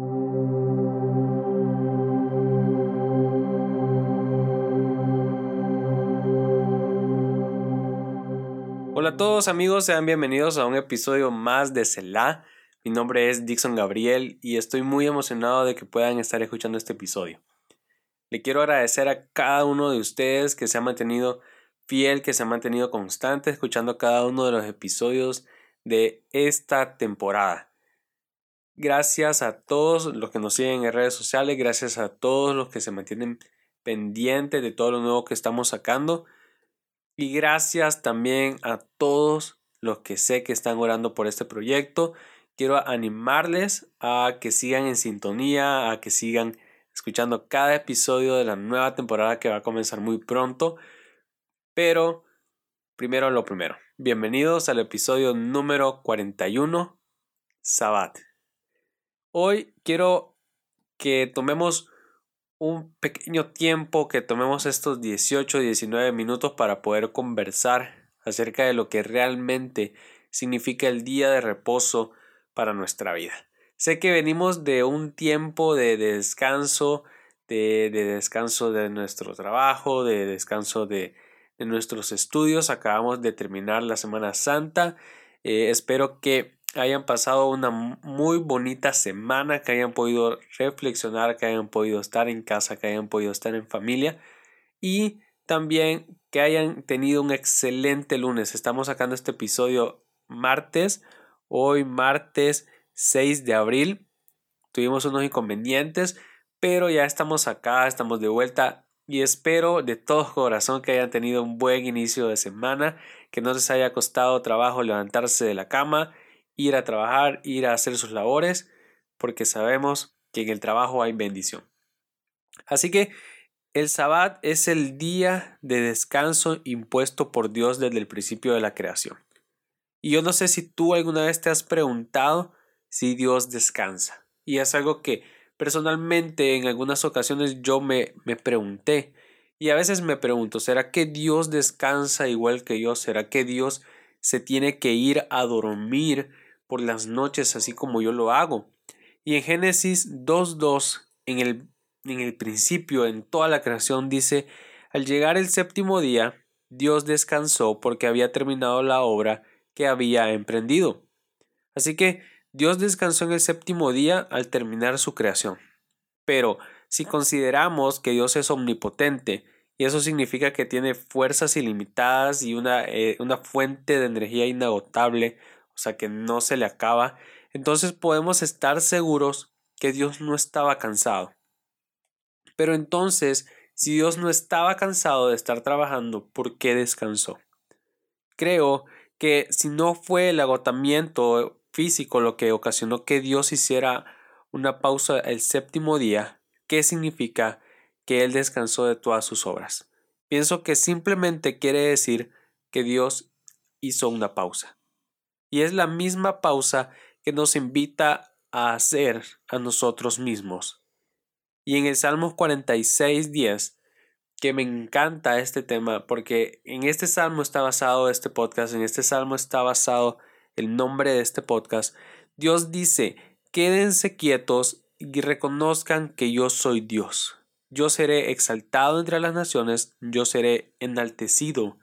Hola a todos amigos, sean bienvenidos a un episodio más de Selah. Mi nombre es Dixon Gabriel y estoy muy emocionado de que puedan estar escuchando este episodio. Le quiero agradecer a cada uno de ustedes que se ha mantenido fiel, que se ha mantenido constante escuchando cada uno de los episodios de esta temporada. Gracias a todos los que nos siguen en redes sociales, gracias a todos los que se mantienen pendientes de todo lo nuevo que estamos sacando. Y gracias también a todos los que sé que están orando por este proyecto. Quiero animarles a que sigan en sintonía, a que sigan escuchando cada episodio de la nueva temporada que va a comenzar muy pronto. Pero primero lo primero. Bienvenidos al episodio número 41, Sabbat. Hoy quiero que tomemos un pequeño tiempo, que tomemos estos 18, 19 minutos para poder conversar acerca de lo que realmente significa el día de reposo para nuestra vida. Sé que venimos de un tiempo de, descanso, de, descanso de nuestro trabajo, de descanso de, nuestros estudios. Acabamos de terminar la Semana Santa. Eh, espero que hayan pasado una muy bonita semana, que hayan podido reflexionar, que hayan podido estar en casa, que hayan podido estar en familia y también que hayan tenido un excelente lunes. Estamos sacando este episodio martes, hoy martes 6 de abril. Tuvimos unos inconvenientes, pero ya estamos acá, estamos de vuelta y espero de todo corazón que hayan tenido un buen inicio de semana, que no les haya costado trabajo levantarse de la cama ir a trabajar, ir a hacer sus labores, porque sabemos que en el trabajo hay bendición. Así que el sabbat es el día de descanso impuesto por Dios desde el principio de la creación. Y yo no sé si tú alguna vez te has preguntado si Dios descansa. Y es algo que personalmente en algunas ocasiones yo me, me pregunté. Y a veces me pregunto, ¿será que Dios descansa igual que yo? ¿Será que Dios se tiene que ir a dormir por las noches así como yo lo hago. Y en Génesis 2.2, en el, en el principio, en toda la creación, dice, al llegar el séptimo día, Dios descansó porque había terminado la obra que había emprendido. Así que Dios descansó en el séptimo día al terminar su creación. Pero si consideramos que Dios es omnipotente, y eso significa que tiene fuerzas ilimitadas y una, eh, una fuente de energía inagotable, o sea que no se le acaba, entonces podemos estar seguros que Dios no estaba cansado. Pero entonces, si Dios no estaba cansado de estar trabajando, ¿por qué descansó? Creo que si no fue el agotamiento físico lo que ocasionó que Dios hiciera una pausa el séptimo día, ¿qué significa que Él descansó de todas sus obras? Pienso que simplemente quiere decir que Dios hizo una pausa. Y es la misma pausa que nos invita a hacer a nosotros mismos. Y en el Salmo 46, 10, que me encanta este tema, porque en este salmo está basado este podcast, en este salmo está basado el nombre de este podcast. Dios dice, quédense quietos y reconozcan que yo soy Dios. Yo seré exaltado entre las naciones, yo seré enaltecido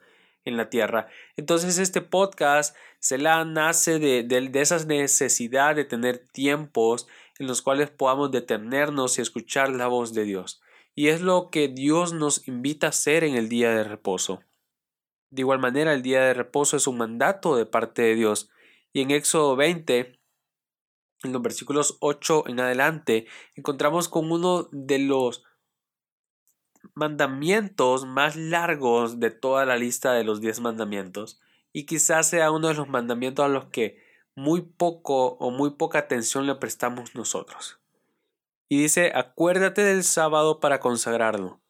en la tierra. Entonces este podcast se la nace de, de, de esa necesidad de tener tiempos en los cuales podamos detenernos y escuchar la voz de Dios. Y es lo que Dios nos invita a hacer en el día de reposo. De igual manera, el día de reposo es un mandato de parte de Dios. Y en Éxodo 20, en los versículos 8 en adelante, encontramos con uno de los mandamientos más largos de toda la lista de los diez mandamientos y quizás sea uno de los mandamientos a los que muy poco o muy poca atención le prestamos nosotros. Y dice, acuérdate del sábado para consagrarlo.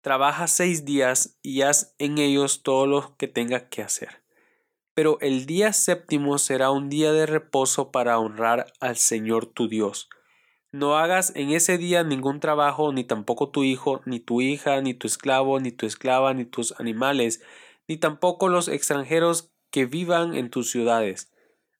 Trabaja seis días y haz en ellos todo lo que tengas que hacer. Pero el día séptimo será un día de reposo para honrar al Señor tu Dios no hagas en ese día ningún trabajo, ni tampoco tu hijo, ni tu hija, ni tu esclavo, ni tu esclava, ni tus animales, ni tampoco los extranjeros que vivan en tus ciudades.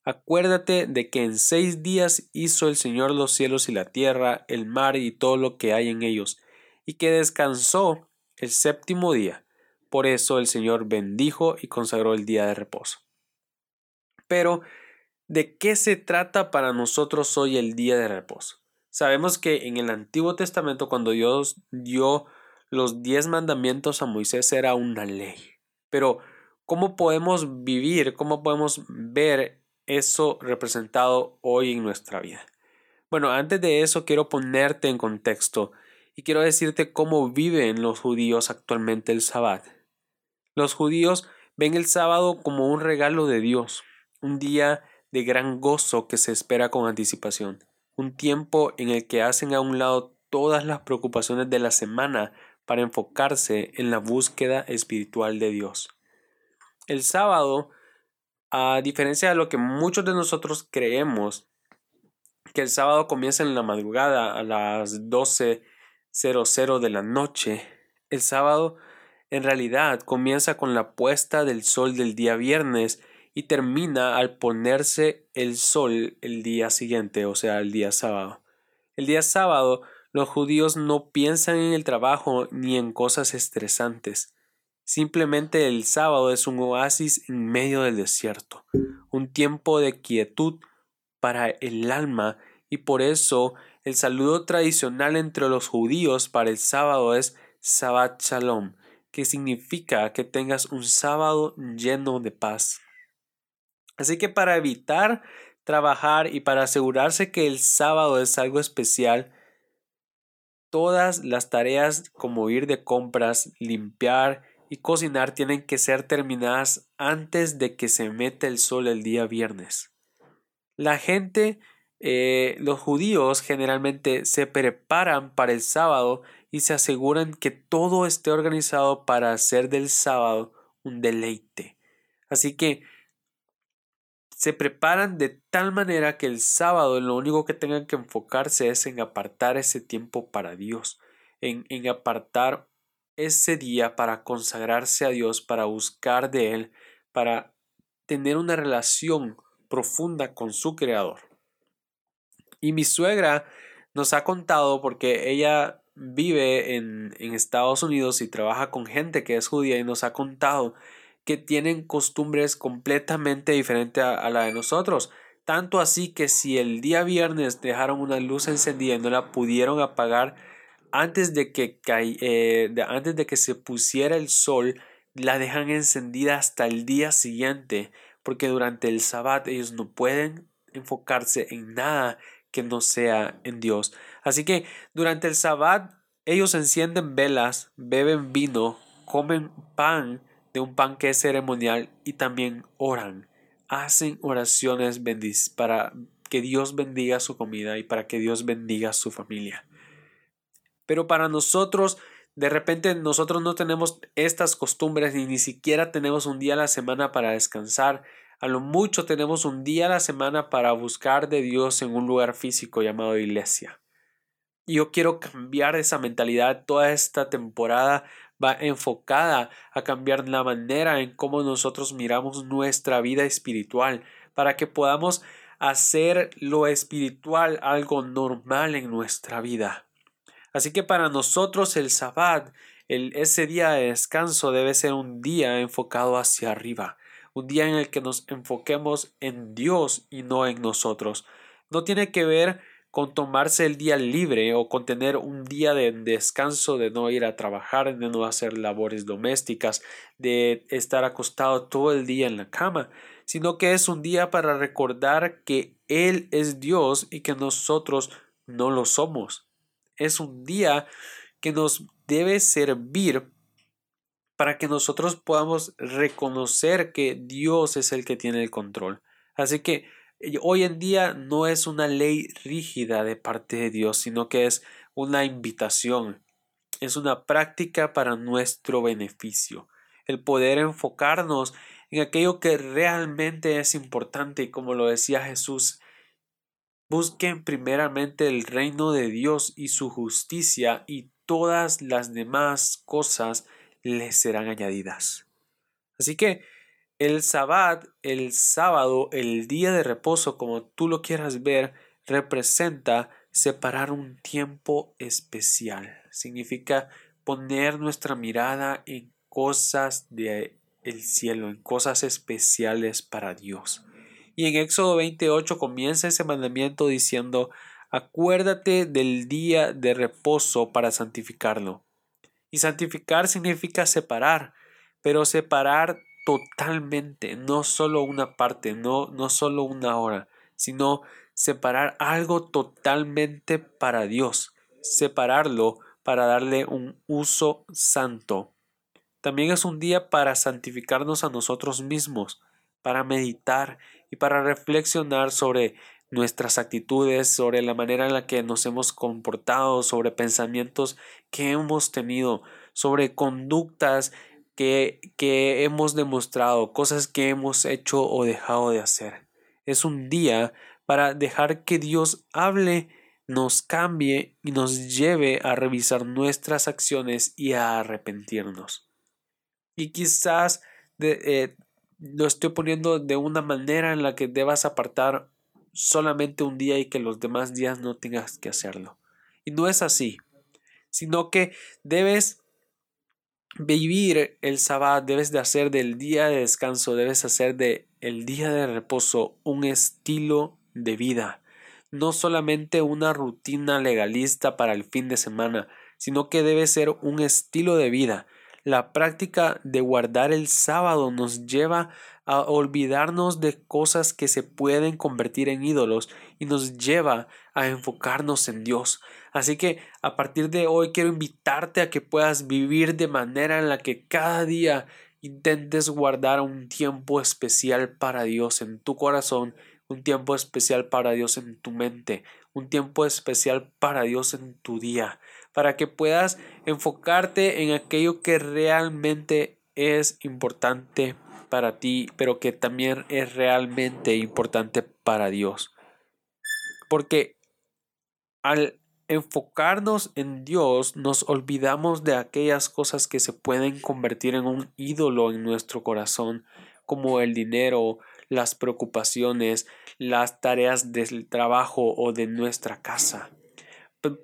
Acuérdate de que en seis días hizo el Señor los cielos y la tierra, el mar y todo lo que hay en ellos, y que descansó el séptimo día. Por eso el Señor bendijo y consagró el día de reposo. Pero, ¿de qué se trata para nosotros hoy el día de reposo? Sabemos que en el Antiguo Testamento, cuando Dios dio los diez mandamientos a Moisés, era una ley. Pero, ¿cómo podemos vivir, cómo podemos ver eso representado hoy en nuestra vida. Bueno, antes de eso quiero ponerte en contexto y quiero decirte cómo viven los judíos actualmente el sábado. Los judíos ven el sábado como un regalo de Dios, un día de gran gozo que se espera con anticipación, un tiempo en el que hacen a un lado todas las preocupaciones de la semana para enfocarse en la búsqueda espiritual de Dios. El sábado a diferencia de lo que muchos de nosotros creemos, que el sábado comienza en la madrugada a las 12.00 de la noche, el sábado en realidad comienza con la puesta del sol del día viernes y termina al ponerse el sol el día siguiente, o sea, el día sábado. El día sábado los judíos no piensan en el trabajo ni en cosas estresantes. Simplemente el sábado es un oasis en medio del desierto, un tiempo de quietud para el alma y por eso el saludo tradicional entre los judíos para el sábado es Shabbat Shalom, que significa que tengas un sábado lleno de paz. Así que para evitar trabajar y para asegurarse que el sábado es algo especial, todas las tareas como ir de compras, limpiar y cocinar tienen que ser terminadas antes de que se meta el sol el día viernes. La gente, eh, los judíos generalmente se preparan para el sábado y se aseguran que todo esté organizado para hacer del sábado un deleite. Así que se preparan de tal manera que el sábado lo único que tengan que enfocarse es en apartar ese tiempo para Dios, en, en apartar ese día para consagrarse a Dios, para buscar de Él, para tener una relación profunda con su Creador. Y mi suegra nos ha contado, porque ella vive en, en Estados Unidos y trabaja con gente que es judía y nos ha contado que tienen costumbres completamente diferentes a, la de nosotros. Tanto así que si el día viernes dejaron una luz encendida y no la pudieron apagar, antes de que, eh, antes de que se pusiera el sol, la dejan encendida hasta el día siguiente, porque durante el sabbat ellos no pueden enfocarse en nada que no sea en Dios. Así que durante el sabbat ellos encienden velas, beben vino, comen pan de un pan que es ceremonial y también oran. Hacen oraciones para que Dios bendiga su comida y para que Dios bendiga su familia. Pero para nosotros, de repente nosotros no tenemos estas costumbres y ni siquiera tenemos un día a la semana para descansar. A lo mucho tenemos un día a la semana para buscar de Dios en un lugar físico llamado iglesia. Yo quiero cambiar esa mentalidad. Toda esta temporada va enfocada a cambiar la manera en cómo nosotros miramos nuestra vida espiritual para que podamos hacer lo espiritual algo normal en nuestra vida. Así que para nosotros el Sabbat, el, ese día de descanso debe ser un día enfocado hacia arriba, un día en el que nos enfoquemos en Dios y no en nosotros. No tiene que ver con tomarse el día libre o con tener un día de descanso, de no ir a trabajar, de no hacer labores domésticas, de estar acostado todo el día en la cama, sino que es un día para recordar que Él es Dios y que nosotros no lo somos es un día que nos debe servir para que nosotros podamos reconocer que Dios es el que tiene el control. Así que hoy en día no es una ley rígida de parte de Dios, sino que es una invitación, es una práctica para nuestro beneficio, el poder enfocarnos en aquello que realmente es importante y como lo decía Jesús, Busquen primeramente el reino de Dios y su justicia y todas las demás cosas les serán añadidas. Así que El sabbat, el sábado, el día de reposo, como tú lo quieras ver, representa separar un tiempo especial. Significa poner nuestra mirada en cosas de el cielo, en cosas especiales para Dios. Y en Éxodo 28 comienza ese mandamiento diciendo, acuérdate del día de reposo para santificarlo. Y santificar significa separar, pero separar totalmente, no solo una parte, no, no solo una hora, sino separar algo totalmente para Dios, separarlo para darle un uso santo. También es un día para santificarnos a nosotros mismos, para meditar y para reflexionar sobre nuestras actitudes, sobre la manera en la que nos hemos comportado, sobre pensamientos que hemos tenido, sobre conductas que, que hemos demostrado, cosas que hemos hecho o dejado de hacer. Es un día para dejar que Dios hable, nos cambie y nos lleve a revisar nuestras acciones y a arrepentirnos. Y quizás eh, lo estoy poniendo de una manera en la que debas apartar solamente un día y que los demás días no tengas que hacerlo. Y no es así, sino que debes vivir el sábado, debes de hacer del día de descanso, debes hacer de el día de reposo un estilo de vida, no solamente una rutina legalista para el fin de semana, sino que debe ser un estilo de vida. La práctica de guardar el sábado nos lleva a olvidarnos de cosas que se pueden convertir en ídolos y nos lleva a enfocarnos en Dios. Así que a partir de hoy quiero invitarte a que puedas vivir de manera en la que cada día intentes guardar un tiempo especial para Dios en tu corazón, un tiempo especial para Dios en tu mente, un tiempo especial para Dios en tu día, para que puedas enfocarte en aquello que realmente es importante para ti, pero que también es realmente importante para Dios. Porque al enfocarnos en Dios nos olvidamos de aquellas cosas que se pueden convertir en un ídolo en nuestro corazón, como el dinero, las preocupaciones, las tareas del trabajo o de nuestra casa.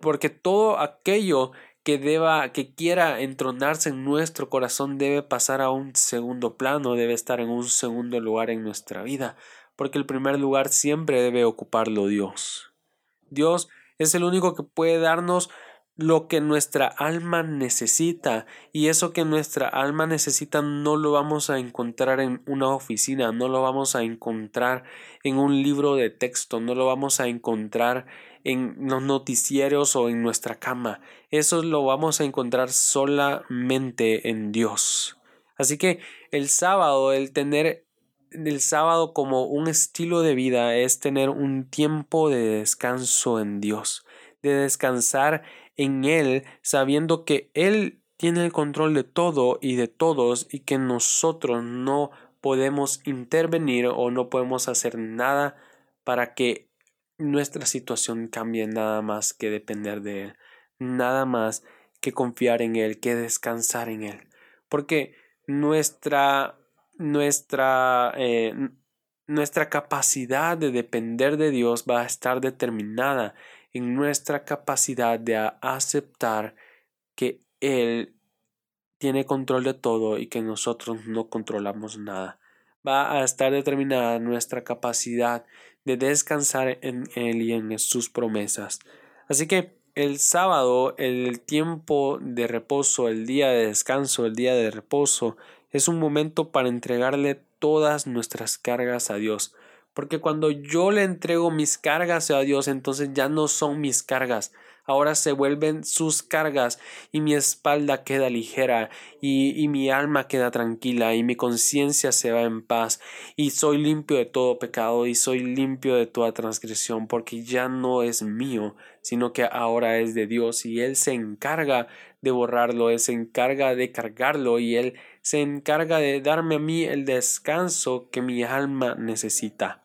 Porque todo aquello que deba, que quiera entronarse en nuestro corazón debe pasar a un segundo plano, debe estar en un segundo lugar en nuestra vida, porque el primer lugar siempre debe ocuparlo Dios. Dios es el único que puede darnos lo que nuestra alma necesita y eso que nuestra alma necesita no lo vamos a encontrar en una oficina, no lo vamos a encontrar en un libro de texto, no lo vamos a encontrar en los noticieros o en nuestra cama. Eso lo vamos a encontrar solamente en Dios. Así que el sábado, el tener el sábado como un estilo de vida es tener un tiempo de descanso en Dios, de descansar en Él sabiendo que Él tiene el control de todo y de todos y que nosotros no podemos intervenir o no podemos hacer nada para que nuestra situación cambie nada más que depender de Él, nada más que confiar en Él, que descansar en Él. Porque nuestra, nuestra, eh, nuestra capacidad de depender de Dios va a estar determinada en nuestra capacidad de aceptar que Él tiene control de todo y que nosotros no controlamos nada. Va a estar determinada nuestra capacidad de descansar en Él y en sus promesas. Así que el sábado, el tiempo de reposo, el día de descanso, el día de reposo, es un momento para entregarle todas nuestras cargas a Dios. Porque cuando yo le entrego mis cargas a Dios, entonces ya no son mis cargas, ahora se vuelven sus cargas y mi espalda queda ligera y, y mi alma queda tranquila y mi conciencia se va en paz y soy limpio de todo pecado y soy limpio de toda transgresión porque ya no es mío, sino que ahora es de Dios y Él se encarga de borrarlo, Él se encarga de cargarlo y Él se encarga de darme a mí el descanso que mi alma necesita.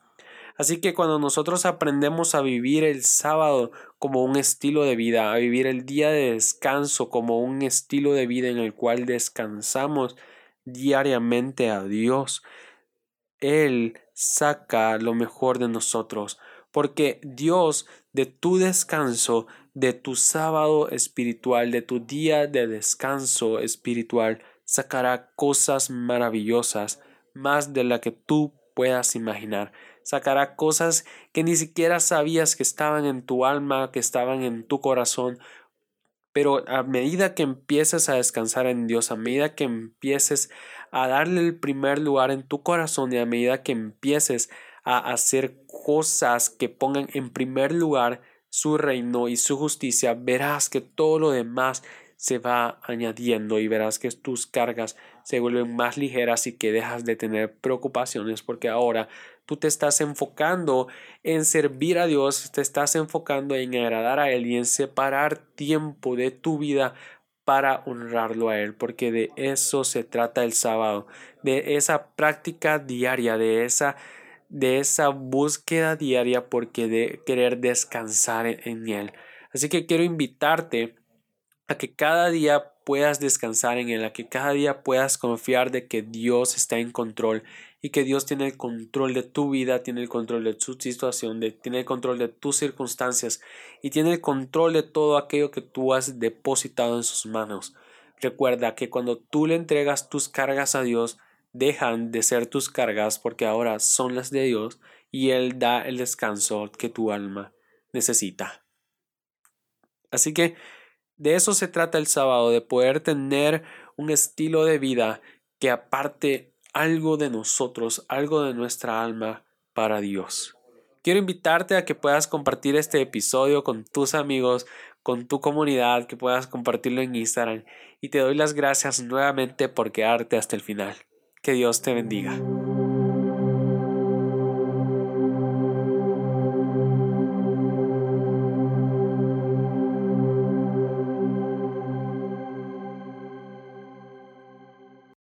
Así que cuando nosotros aprendemos a vivir el sábado como un estilo de vida, a vivir el día de descanso como un estilo de vida en el cual descansamos diariamente a Dios, Él saca lo mejor de nosotros, porque Dios de tu descanso, de tu sábado espiritual, de tu día de descanso espiritual, sacará cosas maravillosas, más de la que tú puedas imaginar. Sacará cosas que ni siquiera sabías que estaban en tu alma, que estaban en tu corazón, pero a medida que empieces a descansar en Dios, a medida que empieces a darle el primer lugar en tu corazón y a medida que empieces a hacer cosas que pongan en primer lugar su reino y su justicia, verás que todo lo demás se va añadiendo y verás que tus cargas se vuelven más ligeras y que dejas de tener preocupaciones porque ahora tú te estás enfocando en servir a Dios, te estás enfocando en agradar a Él y en separar tiempo de tu vida para honrarlo a Él, porque de eso se trata el sábado, de esa práctica diaria, de esa, de esa búsqueda diaria, porque de querer descansar en Él. Así que quiero invitarte a que cada día puedas descansar en Él, a que cada día puedas confiar de que Dios está en control y que Dios tiene el control de tu vida, tiene el control de tu situación, tiene el control de tus circunstancias y tiene el control de todo aquello que tú has depositado en sus manos. Recuerda que cuando tú le entregas tus cargas a Dios, dejan de ser tus cargas porque ahora son las de Dios y Él da el descanso que tu alma necesita. Así que de eso se trata el sábado, de poder tener un estilo de vida que aparte algo de nosotros, algo de nuestra alma para Dios. Quiero invitarte a que puedas compartir este episodio con tus amigos, con tu comunidad, que puedas compartirlo en Instagram y te doy las gracias nuevamente por quedarte hasta el final. Que Dios te bendiga.